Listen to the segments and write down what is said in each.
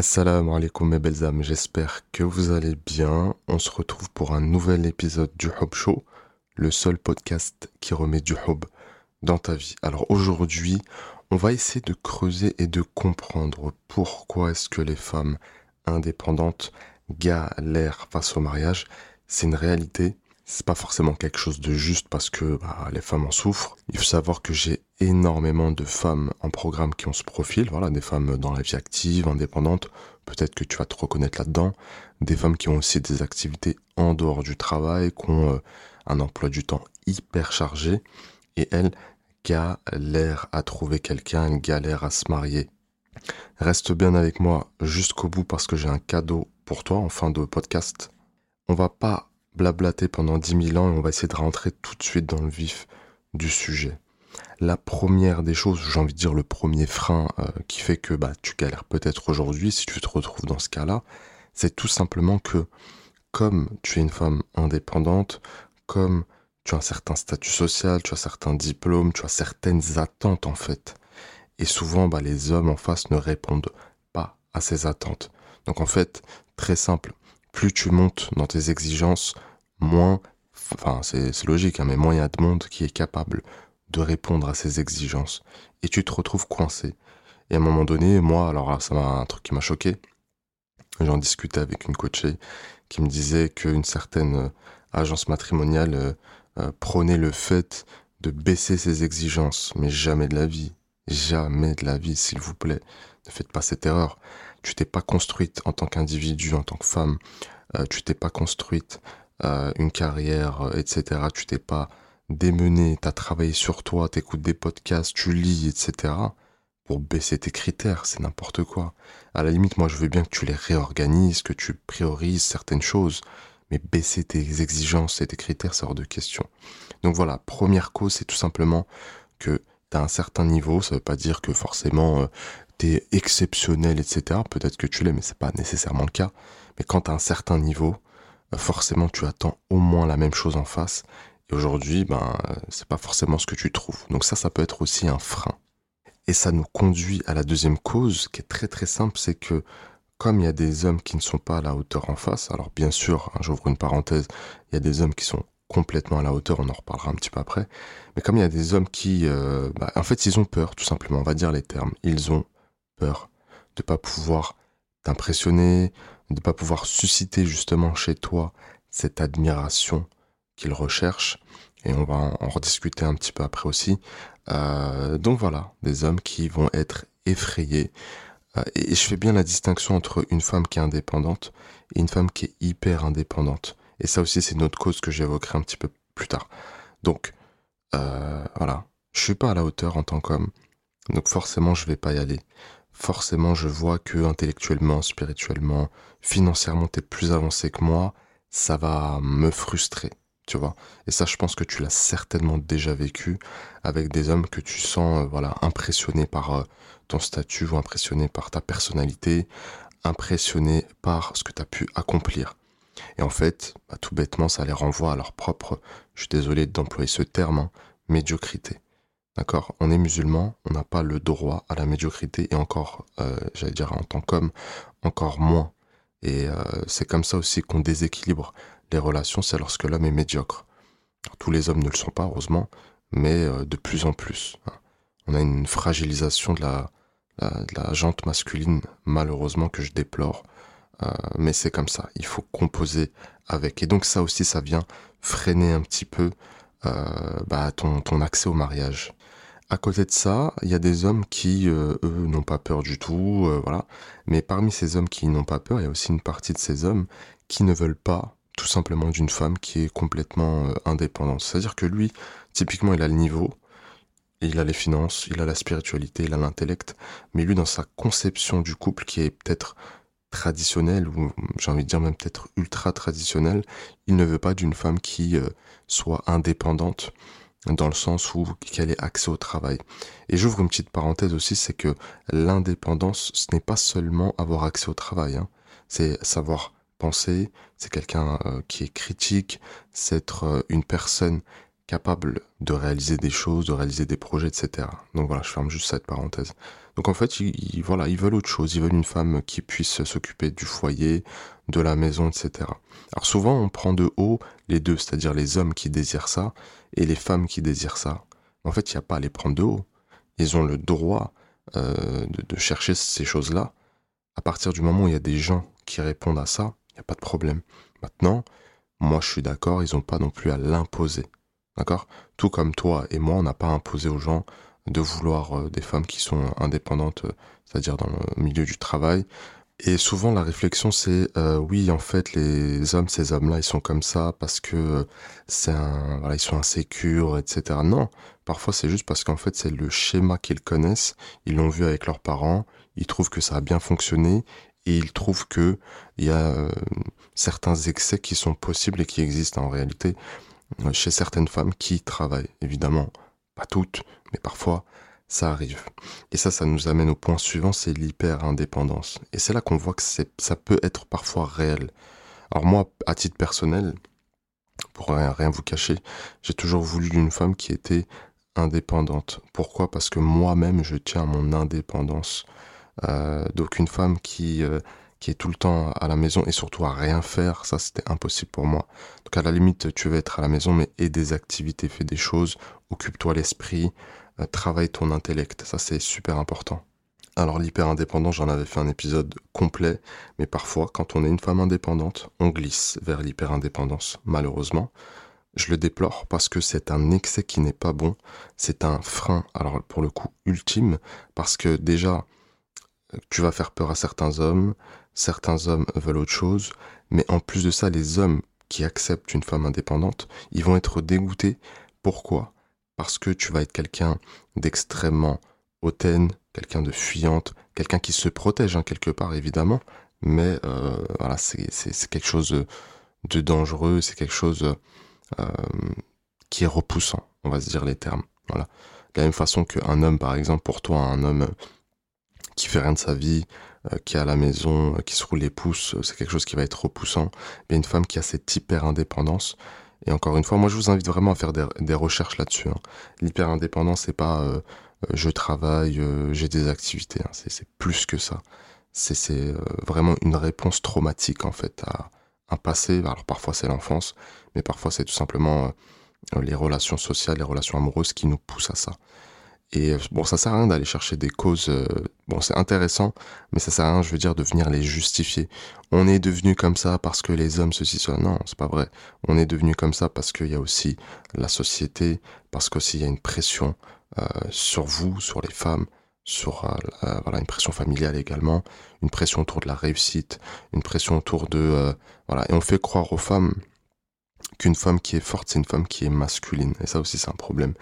Assalamu alaikum mes belles âmes, j'espère que vous allez bien. On se retrouve pour un nouvel épisode du Hub Show, le seul podcast qui remet du hub dans ta vie. Alors aujourd'hui, on va essayer de creuser et de comprendre pourquoi est-ce que les femmes indépendantes galèrent face au mariage. C'est une réalité, c'est pas forcément quelque chose de juste parce que bah, les femmes en souffrent. Il faut savoir que j'ai énormément de femmes en programme qui ont ce profil, voilà, des femmes dans la vie active, indépendantes, peut-être que tu vas te reconnaître là-dedans, des femmes qui ont aussi des activités en dehors du travail, qui ont euh, un emploi du temps hyper chargé, et elles galèrent à trouver quelqu'un, elles galèrent à se marier. Reste bien avec moi jusqu'au bout parce que j'ai un cadeau pour toi en fin de podcast. On va pas blablater pendant 10 000 ans et on va essayer de rentrer tout de suite dans le vif du sujet. La première des choses, j'ai envie de dire le premier frein euh, qui fait que bah, tu galères peut-être aujourd'hui si tu te retrouves dans ce cas-là, c'est tout simplement que comme tu es une femme indépendante, comme tu as un certain statut social, tu as certains diplômes, tu as certaines attentes en fait. Et souvent, bah, les hommes en face ne répondent pas à ces attentes. Donc en fait, très simple, plus tu montes dans tes exigences, moins, enfin c'est logique, hein, mais moins il y a de monde qui est capable de répondre à ces exigences. Et tu te retrouves coincé. Et à un moment donné, moi, alors ça m'a un truc qui m'a choqué. J'en discutais avec une coachée qui me disait qu'une certaine euh, agence matrimoniale euh, euh, prônait le fait de baisser ses exigences, mais jamais de la vie, jamais de la vie, s'il vous plaît. Ne faites pas cette erreur. Tu t'es pas construite en tant qu'individu, en tant que femme. tu t'es pas construite une carrière, etc. Tu t'es pas démené, t'as travaillé sur toi, t'écoutes des podcasts, tu lis, etc. pour baisser tes critères, c'est n'importe quoi. À la limite, moi, je veux bien que tu les réorganises, que tu priorises certaines choses, mais baisser tes exigences et tes critères, c'est hors de question. Donc voilà, première cause, c'est tout simplement que t'as un certain niveau, ça veut pas dire que forcément euh, exceptionnel, etc. Peut-être que tu l'es, mais c'est pas nécessairement le cas. Mais quand t'as un certain niveau, euh, forcément tu attends au moins la même chose en face et aujourd'hui, ben, c'est pas forcément ce que tu trouves. Donc ça, ça peut être aussi un frein. Et ça nous conduit à la deuxième cause, qui est très très simple, c'est que comme il y a des hommes qui ne sont pas à la hauteur en face, alors bien sûr, hein, j'ouvre une parenthèse, il y a des hommes qui sont complètement à la hauteur, on en reparlera un petit peu après, mais comme il y a des hommes qui, euh, bah, en fait, ils ont peur, tout simplement, on va dire les termes, ils ont peur de pas pouvoir t'impressionner, de pas pouvoir susciter justement chez toi cette admiration, qu'ils recherchent. Et on va en rediscuter un petit peu après aussi. Euh, donc voilà, des hommes qui vont être effrayés. Euh, et je fais bien la distinction entre une femme qui est indépendante et une femme qui est hyper indépendante. Et ça aussi, c'est une autre cause que j'évoquerai un petit peu plus tard. Donc, euh, voilà, je suis pas à la hauteur en tant qu'homme. Donc forcément, je vais pas y aller. Forcément, je vois que intellectuellement, spirituellement, financièrement, tu es plus avancé que moi. Ça va me frustrer tu vois. Et ça, je pense que tu l'as certainement déjà vécu avec des hommes que tu sens, euh, voilà, impressionnés par euh, ton statut ou impressionnés par ta personnalité, impressionnés par ce que tu as pu accomplir. Et en fait, bah, tout bêtement, ça les renvoie à leur propre, je suis désolé d'employer ce terme, hein, médiocrité. D'accord On est musulman, on n'a pas le droit à la médiocrité et encore, euh, j'allais dire en tant qu'homme, encore moins. Et c'est comme ça aussi qu'on déséquilibre les relations, c'est lorsque l'homme est médiocre. tous les hommes ne le sont pas, heureusement, mais euh, de plus en plus. Hein. On a une fragilisation de la, de la jante masculine, malheureusement, que je déplore. Euh, mais c'est comme ça, il faut composer avec. Et donc ça aussi, ça vient freiner un petit peu euh, bah, ton accès au mariage. À côté de ça, il y a des hommes qui, eux, n'ont pas peur du tout, voilà. Mais parmi ces hommes qui n'ont pas peur, il y a aussi une partie de ces hommes qui ne veulent pas tout simplement d'une femme qui est complètement euh, indépendante. C'est-à-dire que lui, typiquement, il a le niveau, il a les finances, il a la spiritualité, il a l'intellect, mais lui, dans sa conception du couple qui est peut-être traditionnelle, ou j'ai envie de dire même peut-être ultra traditionnelle, il ne veut pas d'une femme qui euh, soit indépendante dans le sens où qu'elle ait accès au travail. Et j'ouvre une petite parenthèse aussi, c'est que l'indépendance, ce n'est pas seulement avoir accès au travail, hein. c'est savoir penser, c'est quelqu'un euh, qui est critique, c'est être euh, une personne capable de réaliser des choses, de réaliser des projets, etc. Donc voilà, je ferme juste cette parenthèse. Donc en fait, ils, voilà, ils veulent autre chose. Ils veulent une femme qui puisse s'occuper du foyer, de la maison, etc. Alors souvent, on prend de haut les deux, c'est-à-dire les hommes qui désirent ça et les femmes qui désirent ça. En fait, il n'y a pas à les prendre de haut. Ils ont le droit euh, de, chercher ces choses-là. À partir du moment où il y a des gens qui répondent à ça, il n'y a pas de problème. Maintenant, moi je suis d'accord, ils n'ont pas non plus à l'imposer. D'accord? Tout comme toi et moi, on n'a pas imposé aux gens de vouloir euh, des femmes qui sont indépendantes, euh, c'est-à-dire dans le milieu du travail. Et souvent la réflexion c'est oui en fait les hommes ces hommes-là ils sont comme ça parce que c'est un ils sont insécures etc. Non Parfois, c'est juste parce qu'en fait, c'est le schéma qu'ils connaissent. Ils l'ont vu avec leurs parents. Ils trouvent que ça a bien fonctionné et ils trouvent que il y a euh, certains excès qui sont possibles et qui existent en réalité euh, chez certaines femmes qui travaillent. Évidemment, pas toutes, mais parfois ça arrive. Et ça, ça nous amène au point suivant, c'est l'hyper-indépendance. Et c'est là qu'on voit que ça peut être parfois réel. Alors moi, à titre personnel, pour rien, vous cacher, j'ai toujours voulu une femme qui était indépendante. Pourquoi? Parce que moi-même, je tiens à mon indépendance. Euh, donc une femme qui, euh, qui est tout le temps à la maison et surtout à rien faire, ça c'était impossible pour moi. Donc à la limite, tu veux être à la maison, mais aie des activités, fais des choses, occupe-toi l'esprit, euh, travaille ton intellect, ça c'est super important. Alors l'hyper-indépendant, j'en avais fait un épisode complet, mais parfois, quand on est une femme indépendante, on glisse vers l'hyper-indépendance, malheureusement. Je le déplore parce que c'est un excès qui n'est pas bon. C'est un frein, alors pour le coup, ultime, parce que déjà, tu vas faire peur à certains hommes, certains hommes veulent autre chose, mais en plus de ça, les hommes qui acceptent une femme indépendante, ils vont être dégoûtés. Pourquoi? Parce que tu vas être quelqu'un d'extrêmement hautaine, quelqu'un de fuyante, quelqu'un qui se protège hein, quelque part évidemment, mais euh, voilà, c'est quelque chose de dangereux, c'est quelque chose euh, qui est repoussant, on va se dire les termes. Voilà. De la même façon qu'un homme, par exemple, pour toi, un homme qui fait rien de sa vie, euh, qui est à la maison, qui se roule les pouces, c'est quelque chose qui va être repoussant. Mais une femme qui a cette hyper indépendance, et encore une fois, moi je vous invite vraiment à faire des, recherches là-dessus. Hein. L'hyper indépendance, c'est pas euh, je travaille, j'ai des activités. Hein. C'est plus que ça. C'est vraiment une réponse traumatique en fait à, un passé. Alors parfois c'est l'enfance, mais parfois c'est tout simplement euh, les relations sociales, les relations amoureuses qui nous poussent à ça. Et euh, bon, ça sert à rien d'aller chercher des causes. Euh, bon, c'est intéressant, mais ça sert à rien, je veux dire, de venir les justifier. On est devenu comme ça parce que les hommes ceci cela. Non, c'est pas vrai. On est devenu comme ça parce qu'il y a aussi la société, parce qu'aussi il y a une pression sur vous, sur les femmes, sur euh, euh, voilà une pression familiale également, une pression autour de la réussite, une pression autour de euh, voilà et on fait croire aux femmes qu'une femme qui est forte c'est une femme qui est masculine et ça aussi c'est un problème.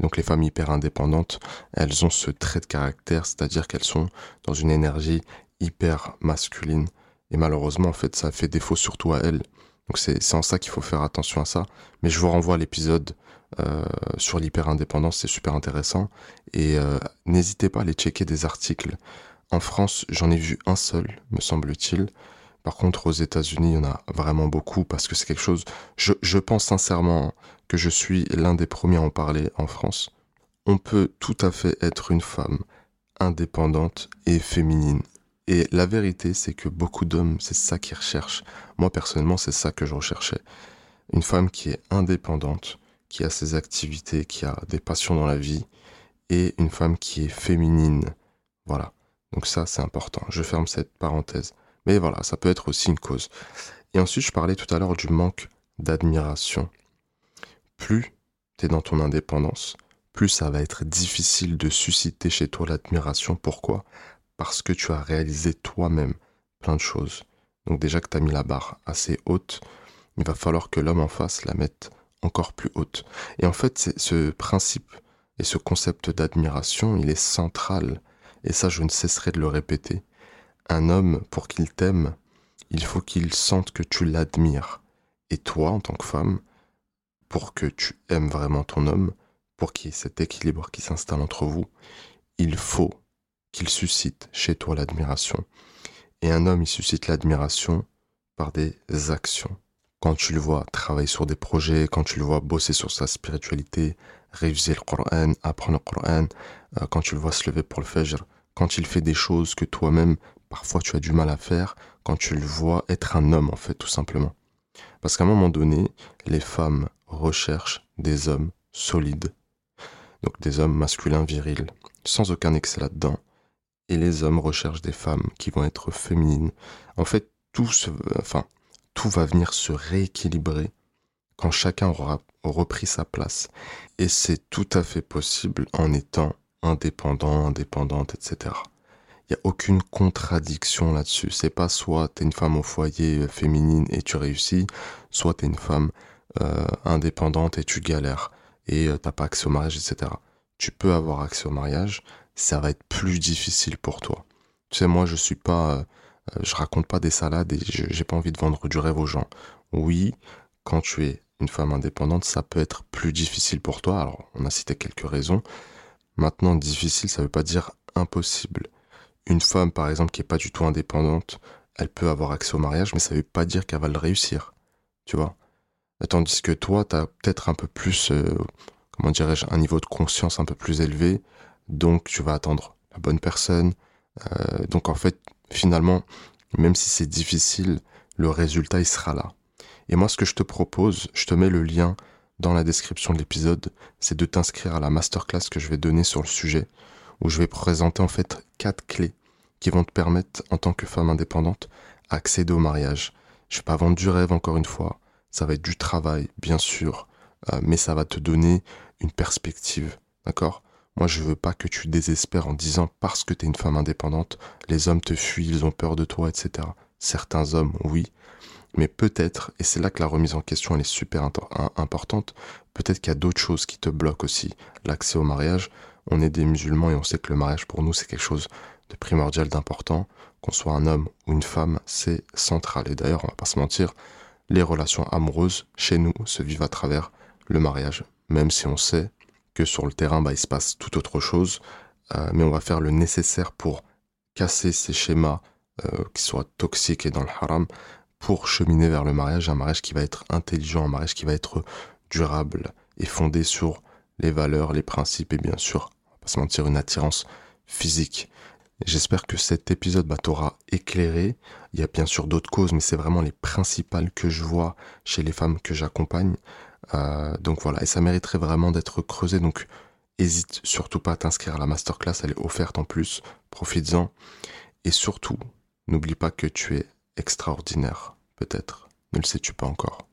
Donc les femmes hyper indépendantes, elles ont ce trait de caractère, c'est-à-dire qu'elles sont dans une énergie hyper masculine et malheureusement en fait ça fait défaut surtout à elles. Donc c'est en ça qu'il faut faire attention à ça. Mais je vous renvoie à l'épisode euh, sur l'hyper-indépendance, c'est super intéressant. Et euh, n'hésitez pas à aller checker des articles. En France, j'en ai vu un seul, me semble-t-il. Par contre, aux États-Unis, il y en a vraiment beaucoup parce que c'est quelque chose. Je, pense sincèrement que je suis l'un des premiers à en parler en France. On peut tout à fait être une femme indépendante et féminine. Et la vérité, c'est que beaucoup d'hommes, c'est ça qu'ils recherchent. Moi, personnellement, c'est ça que je recherchais. Une femme qui est indépendante, qui a ses activités, qui a des passions dans la vie, et une femme qui est féminine. Voilà. Donc ça, c'est important. Je ferme cette parenthèse. Mais voilà, ça peut être aussi une cause. Et ensuite, je parlais tout à l'heure du manque d'admiration. Plus tu es dans ton indépendance, plus ça va être difficile de susciter chez toi l'admiration. Pourquoi? Parce que tu as réalisé toi-même plein de choses. Donc déjà que tu as mis la barre assez haute, il va falloir que l'homme en face la mette encore plus haute. Et en fait, ce principe et ce concept d'admiration, il est central. Et ça, je ne cesserai de le répéter. Un homme, pour qu'il t'aime, il faut qu'il sente que tu l'admires. Et toi, en tant que femme, pour que tu aimes vraiment ton homme, pour qu'il y ait cet équilibre qui s'installe entre vous, il faut qu'il suscite chez toi l'admiration. Et un homme, il suscite l'admiration par des actions quand tu le vois travailler sur des projets, quand tu le vois bosser sur sa spiritualité, réviser le Coran, apprendre le Coran, euh, quand tu le vois se lever pour le Fajr, quand il fait des choses que toi-même, parfois tu as du mal à faire, quand tu le vois être un homme en fait tout simplement. Parce qu'à un moment donné, les femmes recherchent des hommes solides, donc des hommes masculins virils, sans aucun excès là-dedans, et les hommes recherchent des femmes qui vont être féminines. En fait, tout, enfin, tout va venir se rééquilibrer quand chacun aura repris sa place. Et c'est tout à fait possible en étant indépendant, indépendante, etc. Il n'y a aucune contradiction là-dessus. C'est pas soit tu es une femme au foyer euh, féminine et tu réussis, soit tu es une femme euh, indépendante et tu galères et euh, t'as pas accès au mariage, etc. Tu peux avoir accès au mariage, ça va être plus difficile pour toi. Tu sais, moi, je suis pas, je raconte pas des salades et j'ai pas envie de vendre du rêve aux gens. Oui, quand tu es une femme indépendante, ça peut être plus difficile pour toi. Alors, on a cité quelques raisons. Maintenant, difficile, ça veut pas dire impossible. Une femme, par exemple, qui est pas du tout indépendante, elle peut avoir accès au mariage, mais ça veut pas dire qu'elle va le réussir. Tu vois? Tandis que toi, tu as peut-être un peu plus, euh, comment dirais-je, un niveau de conscience un peu plus élevé, donc tu vas attendre la bonne personne. Euh, donc en fait, finalement, même si c'est difficile, le résultat, il sera là. Et moi, ce que je te propose, je te mets le lien dans la description de l'épisode, c'est de t'inscrire à la masterclass que je vais donner sur le sujet, où je vais présenter en fait quatre clés qui vont te permettre, en tant que femme indépendante, accéder au mariage. Je vais pas vendre du rêve encore une fois, ça va être du travail, bien sûr, euh, mais ça va te donner une perspective, d'accord? Moi, je veux pas que tu désespères en disant parce que tu es une femme indépendante, les hommes te fuient, ils ont peur de toi, etc. Certains hommes, oui, mais peut-être, et c'est là que la remise en question est super importante, peut-être qu'il y a d'autres choses qui te bloquent aussi. L'accès au mariage, on est des musulmans et on sait que le mariage pour nous c'est quelque chose de primordial, d'important. Qu'on soit un homme ou une femme, c'est central. Et d'ailleurs, on va pas se mentir, les relations amoureuses chez nous se vivent à travers le mariage, même si on sait que sur le terrain, bah, il se passe tout autre chose, euh, mais on va faire le nécessaire pour casser ces schémas euh, qui soient toxiques et dans le haram, pour cheminer vers le mariage, un mariage qui va être intelligent, un mariage qui va être durable et fondé sur les valeurs, les principes et bien sûr, pas mentir, une attirance physique. J'espère que cet épisode bah, t'aura éclairé. Il y a bien sûr d'autres causes, mais c'est vraiment les principales que je vois chez les femmes que j'accompagne. Euh, donc voilà, et ça mériterait vraiment d'être creusé. Donc hésite surtout pas à t'inscrire à la masterclass, elle est offerte en plus. Profites-en. Et surtout, n'oublie pas que tu es extraordinaire, peut-être. Ne le sais-tu pas encore